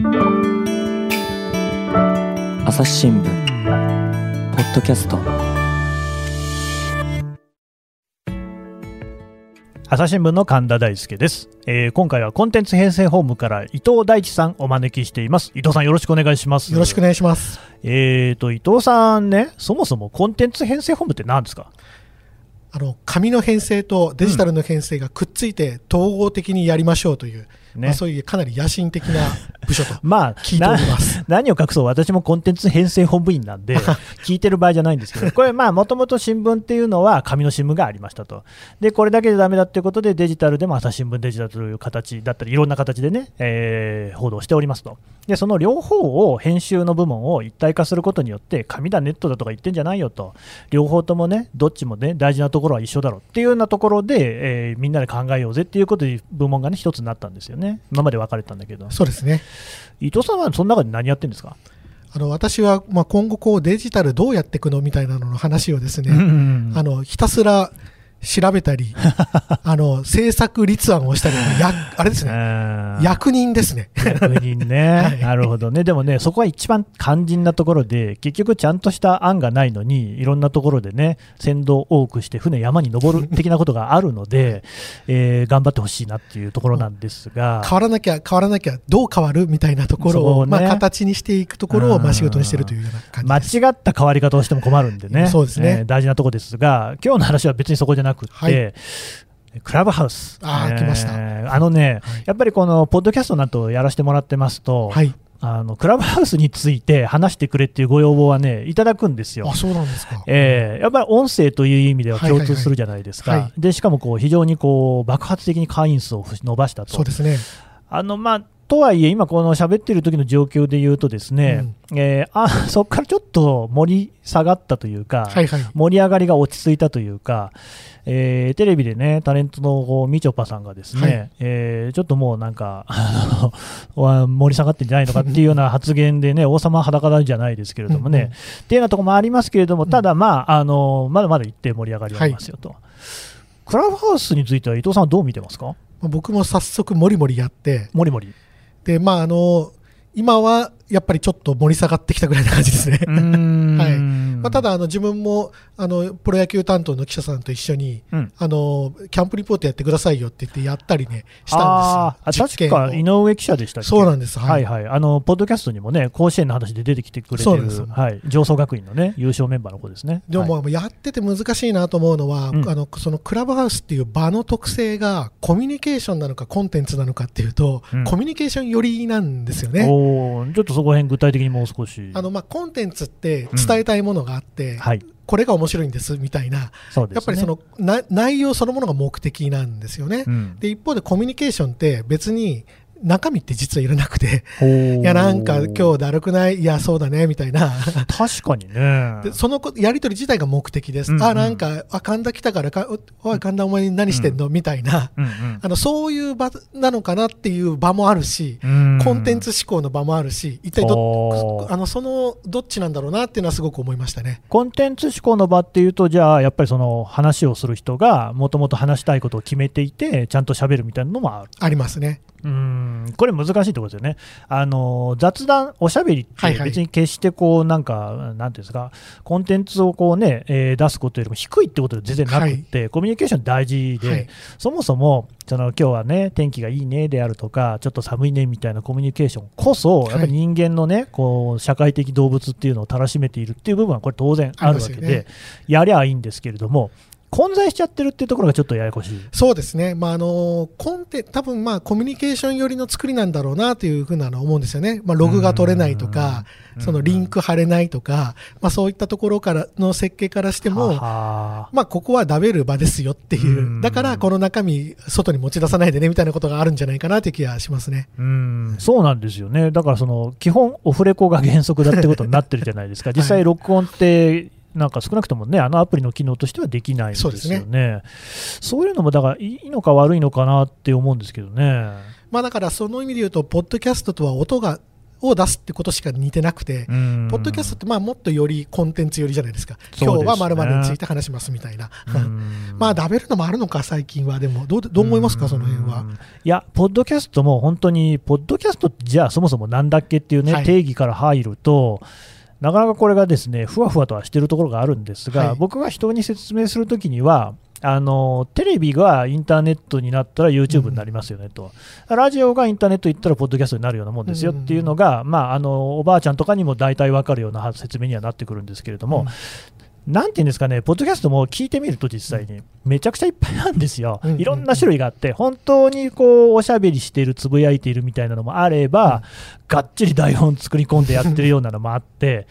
朝日新聞ポッドキャスト。朝日新聞の神田大輔です、えー今回はコンテンツ編成本部から伊藤大地さんお招きしています。伊藤さんよろしくお願いします。よろしくお願いします。えーと伊藤さんねそもそもコンテンツ編成本部って何ですか？あの紙の編成とデジタルの編成がくっついて統合的にやりましょうという、ね。まあ、そういうかなり野心的な部署と まあ聞いております。な 何を隠そう私もコンテンツ編成本部員なんで 聞いてる場合じゃないんですけどこれまあもともと新聞っていうのは紙の新聞がありましたと。でこれだけでダメだっていうことでデジタルでも朝日新聞デジタルという形だったりいろんな形でね、えー報道しておりますと。でその両方を編集の部門を一体化することによって紙だネットだとか言ってんじゃないよと。両方ともねどっちもね大事なところは一緒だろうっていうようなところで、えーみんなで考えようぜっていうことで部門がね一つになったんですよね今まで分かれてたんだけど。そうですね。伊藤さんはその中で何やってるんですか？あの私は、まあ、今後こうデジタルどうやっていくのみたいなのの話をですね、あのひたすら調べたり、あの制作立案をしたり、やあれですね、ね役人ですね。役人ね、はい。なるほどね、でもね、そこは一番肝心なところで、結局、ちゃんとした案がないのに、いろんなところでね、船頭多くして、船山に登る的なことがあるので、えー頑張ってほしいなっていうところなんですが、変わらなきゃ変わらなきゃどう変わるみたいなところを、ね。まあ、形にしていくところを、まあ、仕事にしているというような感じです。間違った変わり方をしても困るんでね、そうですね。えー大事なところですが、今日の話は別にそこじゃなくって、はいクラブハウス、あー来ましたあのね、はいやっぱりこのポッドキャストなどやらせてもらってますと、はい。あのクラブハウスについて話してくれっていうご要望はね、いただくんですよあ、。そうなんですか。えーやっぱり音声という意味では共通するじゃないですかでしかもこう非常にこう爆発的に会員数を伸ばしたとそうで、すね。あのまあ、とはいえ、今、この喋ってる時の状況で言うと、ですね、えーあ そこからちょっと盛り下がったというか、はいはい。盛り上がりが落ち着いたというか、えーテレビでね、タレントのみちょぱさんがですね、はいえーちょっともうなんか、あのわ盛り下がってんじゃないのかっていうような発言でね、王様裸だじゃないですけれどもね、うんうんっていうようなところもありますけれども、ただ、まあ、あのまだまだ一定盛り上がりはありますよと。クラブハウスについては伊藤さんはどう見てますか？まあ僕も早速もりもりやって、もりもり。で、まあ、あの、今はやっぱりちょっと盛り下がってきたぐらいな感じですね。はいまあ、ただ、あの、自分も、あの、プロ野球担当の記者さんと一緒に、うんあの、キャンプリポートやってくださいよって言ってやったりね、したんですよ。確か井上記者でしたっけ？そうなんです。ははいい。はい、あのポッドキャストにもね、甲子園の話で出てきてくれてるはい、上層学院のね、優勝メンバーの子ですね。でも、やってて難しいなと思うのは、うんあのそのクラブハウスっていう場の特性がコミュニケーションなのかコンテンツなのかっていうと、うんコミュニケーション寄りなんですよね。ちょっとそこら辺具体的にもう少し。あのまあコンテンツって伝えたいものがあって、はい、これが面白いんですみたいな、ね。やっぱりそのな内容そのものが目的なんですよね。うん、で一方でコミュニケーションって別に中身って実はいらなくて、いやなんか今日だるくない、いやそうだねみたいな。確かにね。でそのこやり取り自体が目的です。うんうんあ、なんか、あ、神田来たからか、おおい、神田お前何してんの、みたいな。うんうんあの、そういう場なのかなっていう場もあるし、うんコンテンツ思考の場もあるし、一体どあのそのどっちなんだろうなっていうのはすごく思いましたね。コンテンツ思考の場っていうと、じゃあ、やっぱりその話をする人が、もともと話したいことを決めていて、ちゃんと喋るみたいなのもある。ありますね。うんこれ難しいところですよね。あの雑談、おしゃべりってはいはい。別に決してこうなんか、なんていうんですか、コンテンツをこうね、えー出すことよりも低いってことで全然なくって、コミュニケーション大事で、はい。そもそもその今日はね、天気がいいねであるとか、ちょっと寒いねみたいなコミュニケーションこそ、はい。やっぱり人間のね、こう社会的動物っていうのをたらしめているっていう部分はこれ当然あるわけで、ね。やりゃいいんですけれども、混在しちゃってるっていうところがちょっとややこしい。そうですね。まあ、あの、コンテ、多分まあ、コミュニケーション寄りの作りなんだろうなというふうなのは思うんですよね。まあ、ログが取れないとか、うんそのリンク貼れないとか、まあ、そういったところからの設計からしても、まあ、ここは食べる場ですよっていうう、んだからこの中身、外に持ち出さないでねみたいなことがあるんじゃないかなという気がしますね。うんそうなんですよね、だからその基本、オフレコが原則だってことになってるじゃないですか、実際、録音って、なんか少なくともね、あのアプリの機能としてはできないんですよそうですね。そういうのも、だからいいのか悪いのかなって思うんですけどね。まあ、だからその意味で言うと、ポッドキャストとは音がを出すってことしか似てなくて、ポッドキャストってまあもっとよりコンテンツ寄りじゃないですか、今日はまるについて話しますみたいな、まあ、ダベルのもあるのか、最近は、でもどう、どう思いますか、その辺は？いや、ポッドキャストも本当に、ポッドキャストってじゃあ、そもそもなんだっけっていうね、はい、定義から入ると、なかなかこれがですねふわふわとはしてるところがあるんですが、はい、僕が人に説明するときには、あのテレビがインターネットになったら YouTube になりますよねと、うん、ラジオがインターネット行ったらポッドキャストになるようなもんですよっていうのが、まあ、あのおばあちゃんとかにも大体分かるような説明にはなってくるんですけれども、なんていうんですかね、ポッドキャストも聞いてみると実際に、めちゃくちゃいっぱいなんですよ、いろんな種類があって、本当にこうおしゃべりしている、つぶやいているみたいなのもあれば、がっちり台本作り込んでやってるようなのもあって、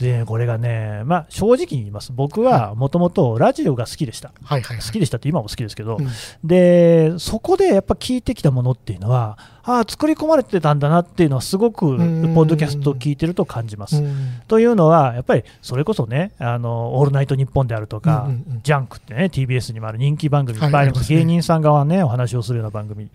でこれがね、まあ、正直に言います、僕はもともとラジオが好きでした、好きでしたって今も好きですけど、うん、でそこでやっぱ聞いてきたものっていうのは、ああ、作り込まれてたんだなっていうのは、すごくポッドキャストを聞いてると感じます。というのは、やっぱりそれこそね、あのオールナイトニッポンであるとか、ジャンクってね、TBS にもある人気番組いっぱい。あります、芸人さん側ね、お話をするような番組。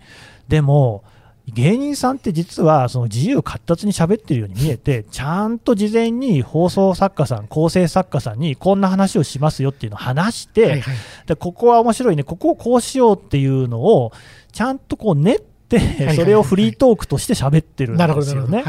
でも芸人さんって実はその自由闊達に喋ってるように見えて ちゃんと事前に放送作家さん構成作家さんにこんな話をしますよっていうのを話して、はいはい、でここは面白いねここをこうしようっていうのをちゃんとこう練ってそれをフリートークとして喋ってるんですよね。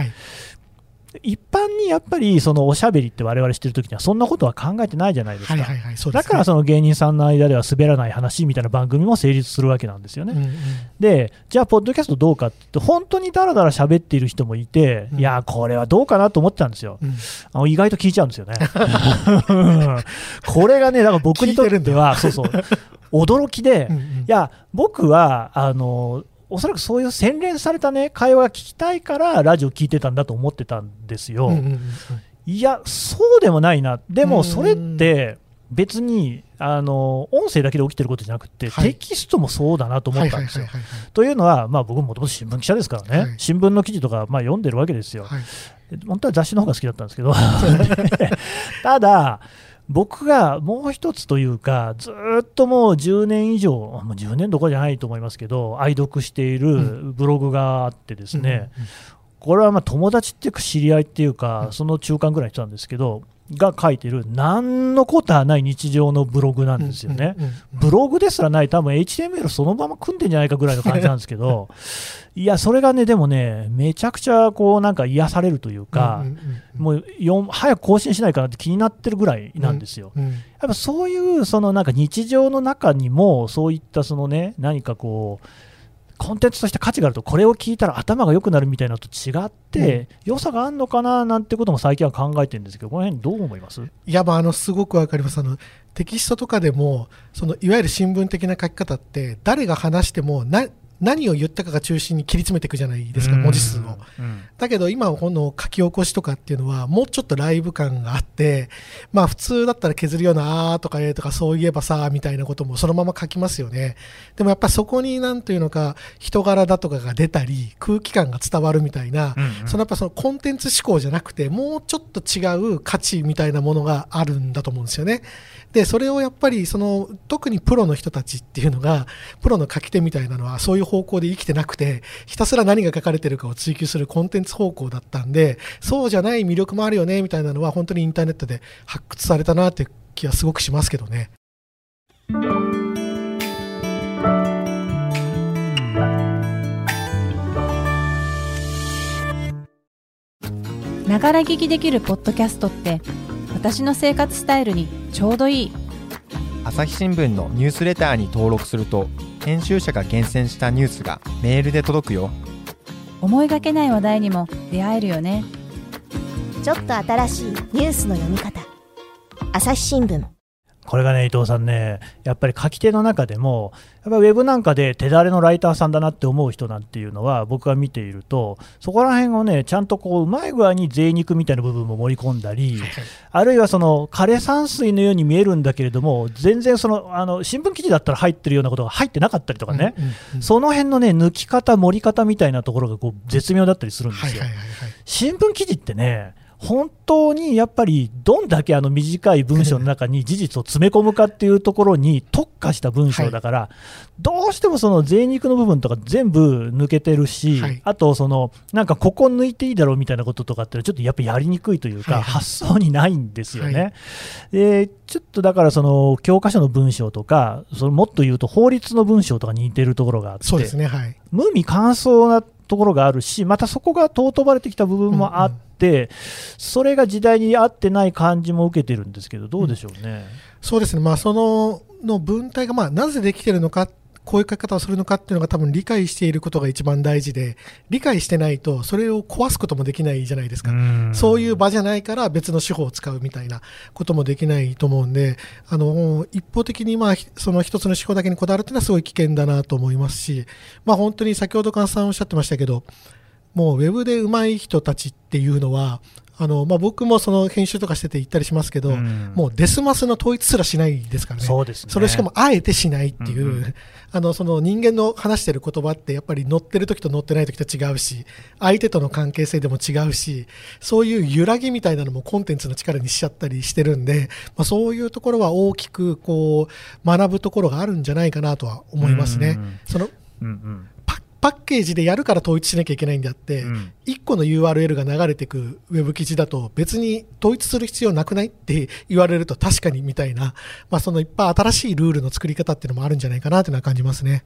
一般にやっぱりそのおしゃべりって我々してるときにはそんなことは考えてないじゃないですか、だからその芸人さんの間では滑らない話みたいな番組も成立するわけなんですよね。うんうん、で、じゃあ、ポッドキャストどうかって本当にだらだら喋っている人もいて、うん、いや、これはどうかなと思ってたんですよ、うん、あの意外と聞いちゃうんですよね。これがね、だから僕にとっては、そうそう。驚きで、うんうん、いや、僕はあのおそらくそういう洗練されたね会話が聞きたいからラジオ聞いてたんだと思ってたんですよ。うんうんうん、いやそうでもないな。でもそれって別にあの音声だけで起きてることじゃなくて、はい、テキストもそうだなと思ったんですよ。というのは、まあ、僕もともと新聞記者ですからね、はい、新聞の記事とか、まあ、読んでるわけですよ。はい、本当は雑誌の方が好きだったんですけど。ただ僕がもう一つというか、ずっともう10年以上、もう10年どころじゃないと思いますけど、愛読しているブログがあってですね、これはまあ友達っていうか知り合いっていうか、その中間ぐらい人なんですけど、が書いてる何のことはない日常のブログなんですよね。ブログですらない、多分 HTML そのまま組んでんじゃないかぐらいの感じなんですけど、いや、それがね、でもね、めちゃくちゃこうなんか癒されるというか、もう早く更新しないかなって気になってるぐらいなんですよ。やっぱそういうそのなんか日常の中にも、そういったそのね、何かこう、コンテンツとして価値があるとこれを聞いたら頭が良くなるみたいなのと違って、うん、良さがあるのかななんてことも最近は考えてるんですけどこの辺どう思います？いやまああのすごくわかります。あのテキストとかでもそのいわゆる新聞的な書き方って誰が話してもな何を言ったかが中心に切り詰めていくじゃないですか、文字数を。だけど今、この書き起こしとかっていうのは、もうちょっとライブ感があって、まあ普通だったら削るような、あーとかえーとかそういえばさ、みたいなこともそのまま書きますよね。でもやっぱそこになんというのか、人柄だとかが出たり、空気感が伝わるみたいな、そのやっぱそのコンテンツ思考じゃなくて、もうちょっと違う価値みたいなものがあるんだと思うんですよね。で、それをやっぱり、その、特にプロの人たちっていうのが、プロの書き手みたいなのは、そういう方向で生きてなくて、ひたすら何が書かれてるかを追求するコンテンツ方向だったんで、そうじゃない魅力もあるよね、みたいなのは、本当にインターネットで発掘されたなって気はすごくしますけどね。ながら聞きできるポッドキャストって私の生活スタイルにちょうどいい朝日新聞のニュースレターに登録すると編集者が厳選したニュースがメールで届くよ。思いがけない話題にも出会えるよね。ちょっと新しいニュースの読み方。朝日新聞これがね、伊藤さんね、やっぱり書き手の中でも、やっぱウェブなんかで手だれのライターさんだなって思う人なんていうのは、僕が見ていると、そこら辺をね、ちゃんとこう、うまい具合に贅肉みたいな部分も盛り込んだり、あるいはその枯山水のように見えるんだけれども、全然そのあの新聞記事だったら入ってるようなことが入ってなかったりとかね、うんうんうん、その辺のね、抜き方、盛り方みたいなところがこう絶妙だったりするんですよ。新聞記事ってね本当にやっぱりどんだけあの短い文章の中に事実を詰め込むかっていうところに特化した文章だから、どうしてもその贅肉の部分とか全部抜けてるし、はいあとそのなんかここ抜いていいだろうみたいなこととかってちょっとやっぱりやりにくいというか、はいはい発想にないんですよね。はでちょっとだからその教科書の文章とかそのもっと言うと法律の文章とかに似てるところがあってそうですね、はい。無味乾燥なところがあるしまたそこが尊ばれてきた部分もあって、それが時代に合ってない感じも受けてるんですけどどうでしょうね。そうですね、まあ、そのの文体がまあなぜできてるのか、こういう書き方をするのかっていうのが多分理解していることが一番大事で、理解してないと、それを壊すこともできないじゃないですか。そういう場じゃないから別の手法を使うみたいなこともできないと思うんで、あの一方的にまあひその一つの手法だけにこだわるっていうのはすごい危険だなと思いますし、まあ、本当に先ほど菅さんおっしゃってましたけど、もうウェブで上手い人たちっていうのは、あのまあ、僕もその編集とかしてて言ったりしますけど、うん。もうデスマスの統一すらしないですからね。そうですね。それしかもあえてしないっていう、うんうん。あのその人間の話してる言葉ってやっぱり乗ってる時と乗ってない時と違うし相手との関係性でも違うしそういう揺らぎみたいなのもコンテンツの力にしちゃったりしてるんで、まあ、そういうところは大きくこう学ぶところがあるんじゃないかなとは思いますね。うんそのうんうん。パパッケージでやるから統一しなきゃいけないんであって、うん1個の URL が流れてくウェブ記事だと別に統一する必要なくないって言われると確かにみたいな、まあ、そのいっぱい新しいルールの作り方っていうのもあるんじゃないかなというのは感じますね。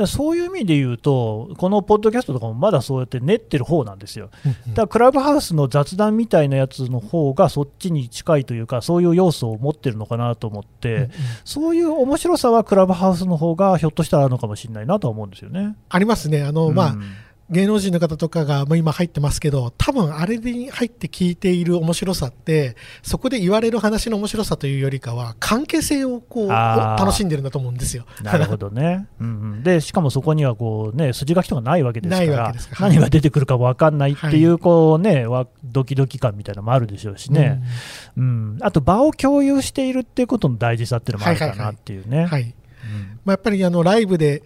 だそういう意味で言うと、このポッドキャストとかもまだそうやって練ってる方なんですよ。だからクラブハウスの雑談みたいなやつの方がそっちに近いというか、そういう要素を持ってるのかなと思って、そういう面白さはクラブハウスの方がひょっとしたらあるのかもしれないなとは思うんですよね。ありますね。あの、まあうん、芸能人の方とかがまあ今入ってますけど、多分あれに入って聞いている面白さって、そこで言われる話の面白さというよりかは、関係性をこう楽しんでるんだと思うんですよ。なるほどね。うんうん、で、しかもそこにはこう、ね、筋書きとかないわけですかないわらけですか。ら何が出てくるか分かんないっていう、こうね、わドキドキ感みたいなのもあるでしょうしね、うん。あと場を共有しているっていうことの大事さっていうのもあるかなっていうね。やっぱりあのライブで、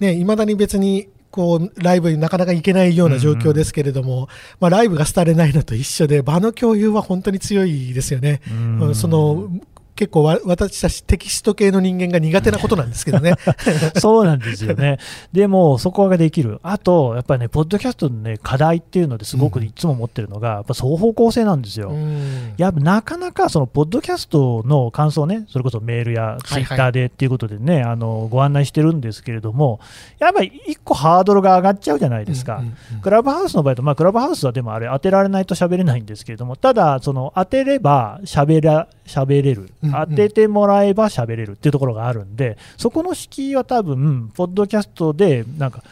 ね、いまだに別にこうライブになかなか行けないような状況ですけれども、まあ、ライブが廃れないのと一緒で、場の共有は本当に強いですよね。うんその結構わ私たちテキスト系の人間が苦手なことなんですけどね。そうなんですよね。でも、そこができる。あと、やっぱりね、ポッドキャストのね、課題っていうのですごくいつも持ってるのが、やっぱ双方向性なんですよ。うんやっぱなかなかそのポッドキャストの感想ね、それこそメールやツイッターでっていうことでね、あのご案内してるんですけれども、やっぱり一個ハードルが上がっちゃうじゃないですか。うんうんうんクラブハウスの場合と、まあ、クラブハウスはでもあれ、当てられないと喋れないんですけれども、ただ、その当てれば喋ら喋れる、うんうん。当ててもらえば喋れるっていうところがあるんで、そこの敷居は多分ポッドキャストで、なんか、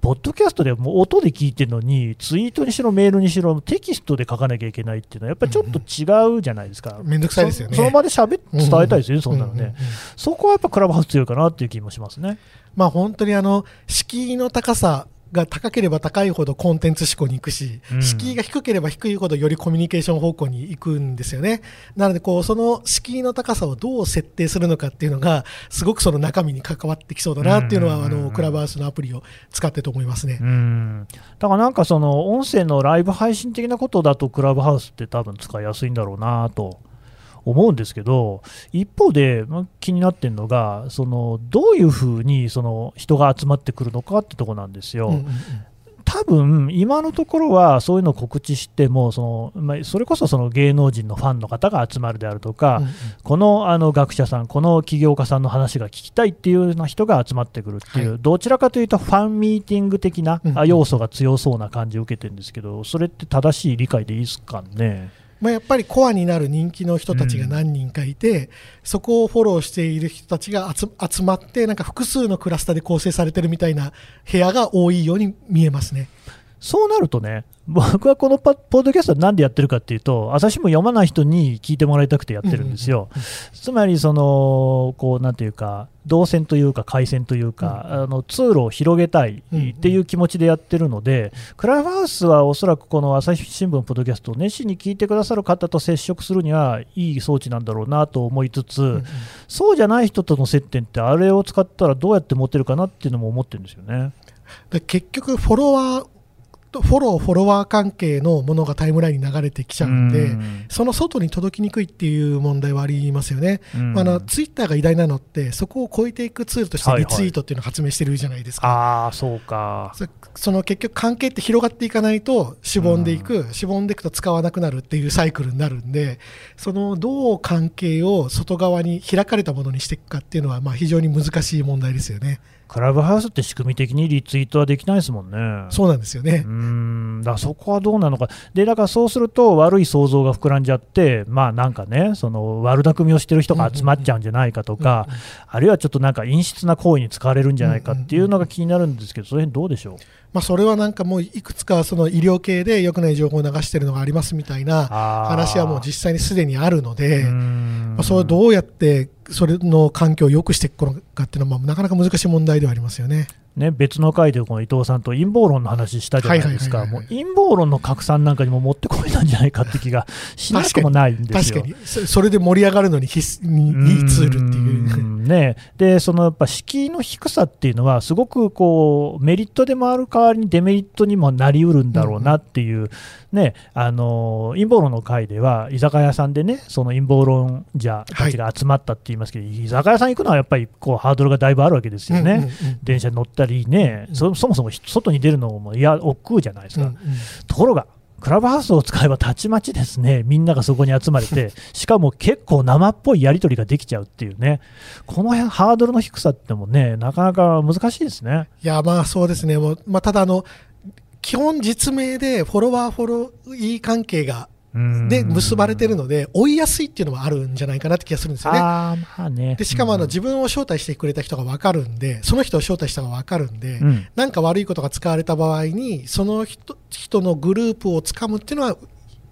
ポッドキャストでもう音で聞いてるのに、ツイートにしろ、メールにしろ、テキストで書かなきゃいけないっていうのは、やっぱりちょっと違うじゃないですか。めんどくさいですよね。そその場で喋って伝えたいですよね、そんなのね、うううん。そこはやっぱクラブハウス強いかなっていう気もしますね。まあ本当にあの敷居の高さが高ければ高いほどコンテンツ思考に行くし、うん敷居が低ければ低いほどよりコミュニケーション方向に行くんですよね。なのでこうその敷居の高さをどう設定するのかっていうのがすごくその中身に関わってきそうだなっていうのは、うんあのクラブハウスのアプリを使ってと思いますね。うんだからなんかその音声のライブ配信的なことだとクラブハウスって多分使いやすいんだろうなと思うんですけど一方でまあ気になってるのがそのどういうふうにその人が集まってくるのかってとこなんですよ。うんうんうん多分今のところはそういうのを告知してもその、まあ、それこそその芸能人のファンの方が集まるであるとか、うんうんこのあの学者さん、この起業家さんの話が聞きたいっていうような人が集まってくるっていう、はいどちらかというとファンミーティング的な要素が強そうな感じを受けてるんですけど、それって正しい理解でいいですかね？まあ、やっぱりコアになる人気の人たちが何人かいて、そこをフォローしている人たちが集集まってなんか複数のクラスターで構成されてるみたいな部屋が多いように見えますね。そうなるとね、僕はこのパポッドキャストはなんでやってるかっていうと、朝日新聞読まない人に聞いてもらいたくてやってるんですよ。つまり、その、こう、なんていうか、動線というか、回線というか、あの通路を広げたいっていう気持ちでやってるので、クラブハウスはおそらくこの朝日新聞ポッドキャストを熱心に聞いてくださる方と接触するにはいい装置なんだろうなと思いつつ、そうじゃない人との接点って、あれを使ったらどうやって持てるかなっていうのも思ってるんですよね。で結局フォロワーフォロー、フォロワー関係のものがタイムラインに流れてきちゃうんで、その外に届きにくいっていう問題はありますよね。あのツイッターが偉大なのって、そこを超えていくツールとしてリツイートっていうのを発明してるじゃないですか。はいはい、あそうかその結局、関係って広がっていかないと、しぼんでいく、しぼんでいくと使わなくなるっていうサイクルになるんで、そのどう関係を外側に開かれたものにしていくかっていうのは、まあ、非常に難しい問題ですよね。クラブハウスって仕組み的にリツイートはできないですもんね。そうなんですよね。うんだそこはどうなのか、でだからそうすると悪い想像が膨らんじゃって、まあなんかね、その悪巧みをしてる人が集まっちゃうんじゃないかとか、あるいはちょっとなんか陰湿な行為に使われるんじゃないかっていうのが気になるんですけど、その辺どうでしょう？まあ、それはなんかもういくつかその医療系で良くない情報を流しているのがありますみたいな話はもう実際にすでにあるので、まあ、それをどうやってそれの環境を良くしていくのかっていうのは、なかなか難しい問題ではありますよね。ね、別の回でこの伊藤さんと陰謀論の話したじゃないですか、もう陰謀論の拡散なんかにも持ってこいなんじゃないかって気がしなくもないんですよ。確かにそれで盛り上がるのに必須にいいツールっていう。ね、でそのやっぱ敷居の低さっていうのは、すごくこうメリットでもある代わりにデメリットにもなりうるんだろうなっていう、うん、ね、あの陰謀論の回では、居酒屋さんでね、その陰謀論者たちが集まったって言いますけど、はい、居酒屋さん行くのはやっぱりこうハードルがだいぶあるわけですよね、うんうんうん、電車に乗ったりね、そもそも外に出るのもいや億劫じゃないですか。うんうん、ところがクラブハウスを使えばたちまちですね、みんながそこに集まれて、しかも結構生っぽいやり取りができちゃうっていうね、この辺ハードルの低さってもね、なかなか難しいですね。いや、まあそうですね、もうまあ、ただあの、基本実名でフォロワー、フォローい関係がで結ばれてるので、追いやすいっていうのもあるんじゃないかなって気がするんですよね。まあね。でしかもあの、自分を招待してくれた人が分かるんで、その人を招待したのが分かるんで、うん、なんか悪いことが使われた場合に、その人人のグループをつかむっていうのは、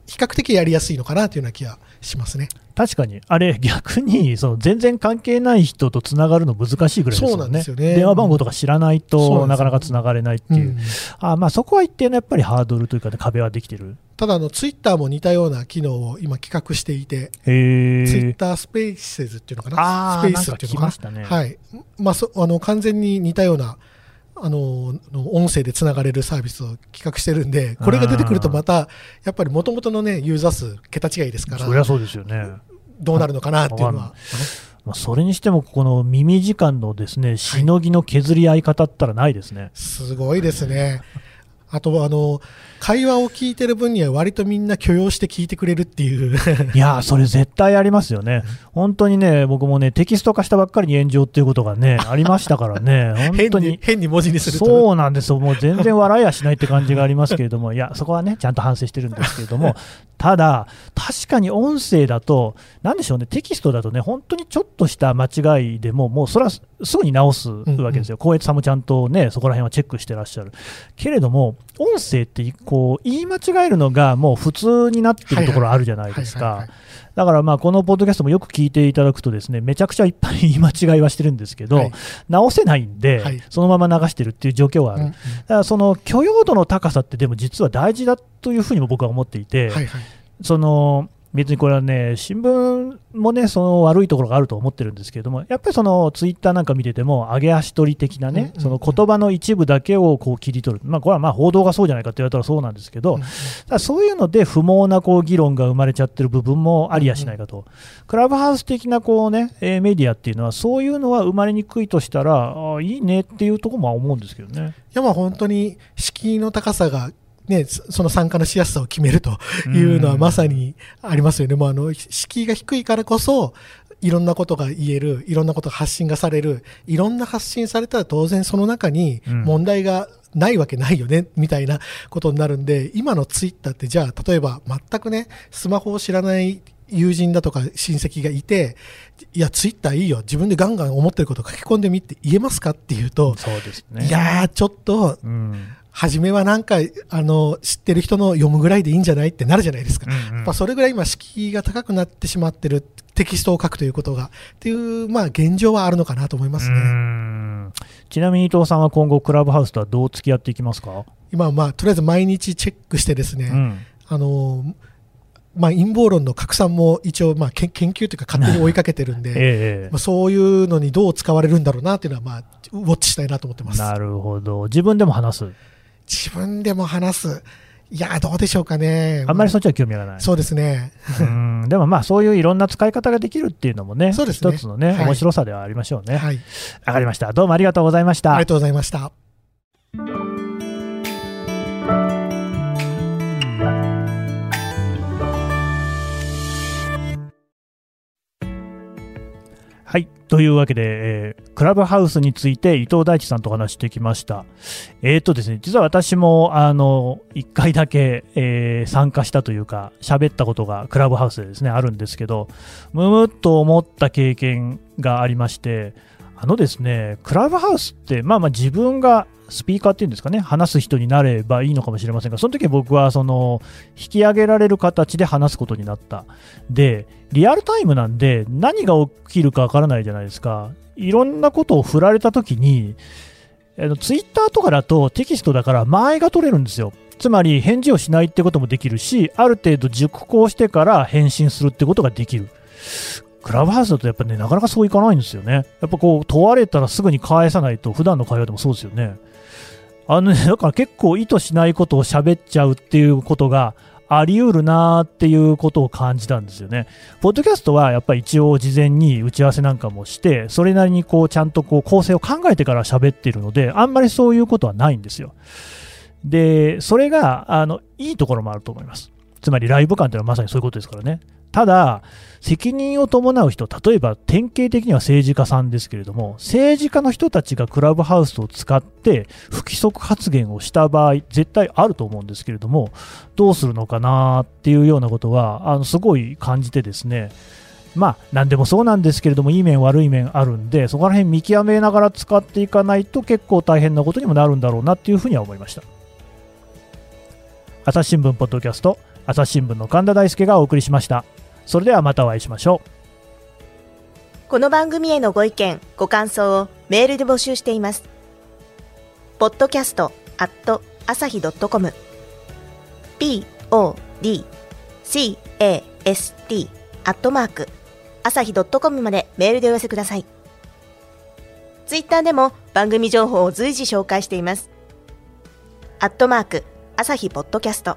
比較的やりやすいのかなというような気がしますね。確かに、あれ、逆にその全然関係ない人とつながるの難しいぐらいですよね、よね。電話番号とか知らないとなかなかつながれないっていう、うん、あまあ、そこは一定のやっぱりハードルというか、ね、壁はできてる。ただあの、ツイッターも似たような機能を今、企画していて、ツイッタースペースっていうのかな、スペースっていうのかな、ね、はい。まあ、そあの完全に似たようなあの音声でつながれるサービスを企画してるんで、これが出てくるとまた、やっぱりもともとの、ね、ユーザー数、桁違いですから、そりゃそうですよねどうなるのかなっていうのは。まあ、それにしても、この耳時間のですねしのぎの削り合い方ったらないですね、はい、すごいですね。あとあの会話を聞いてる分には割とみんな許容して聞いてくれるっていう。いやそれ絶対ありますよね、本当にね、僕もね、テキスト化したばっかりに炎上っていうことがね、ありましたからね、本当に。変に文字にすると。そうなんですよ、もう全然笑いやしないって感じがありますけれども、いや、そこはね、ちゃんと反省してるんですけれども、ただ、確かに音声だと、なんでしょうね、テキストだとね、本当にちょっとした間違いでも、もうそれはすぐに直すわけですよ、光、う、悦、さんもちゃんとね、そこら辺はチェックしてらっしゃる。けれども、音声ってこう言い間違えるのがもう普通になってるところあるじゃないですか。だからまあこのポッドキャストもよく聞いていただくとですねめちゃくちゃいっぱい言い間違いはしてるんですけど、はい、直せないんで、はい、そのまま流してるっていう状況はある、うんうん、だからその許容度の高さってでも実は大事だというふうにも僕は思っていて、はいはい、その別にこれはね、新聞もね、その悪いところがあると思ってるんですけれども、やっぱりそのツイッターなんか見てても、上げ足取り的なね、その言葉の一部だけをこう切り取る、まあ、これはまあ報道がそうじゃないかって言われたらそうなんですけど、だそういうので不毛なこう議論が生まれちゃってる部分もありやしないかと、クラブハウス的なこう、ね、メディアっていうのは、そういうのは生まれにくいとしたら、あいいねっていうところも思うんですけどね。いやまあ本当に敷居の高さがね、その参加のしやすさを決めるというのはまさにありますよね。もうあの、敷居が低いからこそ、いろんなことが言える、いろんなことが発信がされる、いろんな発信されたら当然その中に問題がないわけないよね、みたいなことになるんで、今のツイッターってじゃあ、例えば全くね、スマホを知らない友人だとか親戚がいて、いや、ツイッターいいよ、自分でガンガン思ってること書き込んでみって言えますかっていうと、そうですね、いやー、ちょっと、うん初めはなんかあの知ってる人の読むぐらいでいいんじゃないってなるじゃないですか、うんうん、それぐらい今、敷居が高くなってしまってるテキストを書くということがっていう、まあ、現状はあるのかなと思いますね。ちなみに伊藤さんは今後、クラブハウスとはどう付き合っていきますか？今、まあ、とりあえず毎日チェックしてですね、うん、あのまあ、陰謀論の拡散も一応、まあ、研究というか勝手に追いかけてるんで、ええ、まあ、そういうのにどう使われるんだろうなっていうのは、まあ、ウォッチしたいなと思ってます。なるほど。自分でも話す？自分でも話す。いや、どうでしょうかね。あんまりそっちは興味がない。そうですね。うんでもまあ、そういういろんな使い方ができるっていうのもね、そうですね一つのね、はい面白さではありましょうね。はい。わかりました。どうもありがとうございました。ありがとうございました。はい。というわけで、えークラブハウスについて伊藤大地さんとお話してきました。えーとですね、実は私も、あの、一回だけ、えー参加したというか、喋ったことがクラブハウスでですね、あるんですけど、むむっと思った経験がありまして、あのですね、クラブハウスって、まあまあ自分がスピーカーっていうんですかね、話す人になればいいのかもしれませんが、その時僕はその、引き上げられる形で話すことになった。で、リアルタイムなんで何が起きるかわからないじゃないですか。いろんなことを振られた時に、ツイッターとかだとテキストだから間合いが取れるんですよ。つまり返事をしないってこともできるし、ある程度熟考してから返信するってことができる。クラブハウスだとやっぱね、なかなかそういかないんですよね。やっぱこう問われたらすぐに返さないと、普段の会話でもそうですよね。あのね、だから結構意図しないことを喋っちゃうっていうことがあり得るなーっていうことを感じたんですよね。ポッドキャストはやっぱり一応事前に打ち合わせなんかもして、それなりにこうちゃんとこう構成を考えてから喋ってるので、あんまりそういうことはないんですよ。で、それが、あの、いいところもあると思います。つまりライブ感というのはまさにそういうことですからね。ただ、責任を伴う人、例えば典型的には政治家さんですけれども、政治家の人たちがクラブハウスを使って不規則発言をした場合、絶対あると思うんですけれども、どうするのかなっていうようなことは、あのすごい感じてですね、まあ、何でもそうなんですけれども、いい面、悪い面あるんで、そこら辺見極めながら使っていかないと結構大変なことにもなるんだろうなっていうふうには思いました。朝日新聞ポッドキャスト、朝日新聞の神田大輔がお送りしました。それではまたお会いしましょう。この番組へのご意見、ご感想をメールで募集しています。podcast at 朝日 .com p o d c a s t アットマーク朝日 .com までメールでお寄せください。ツイッターでも番組情報を随時紹介しています。アットマーク朝日ポッドキャスト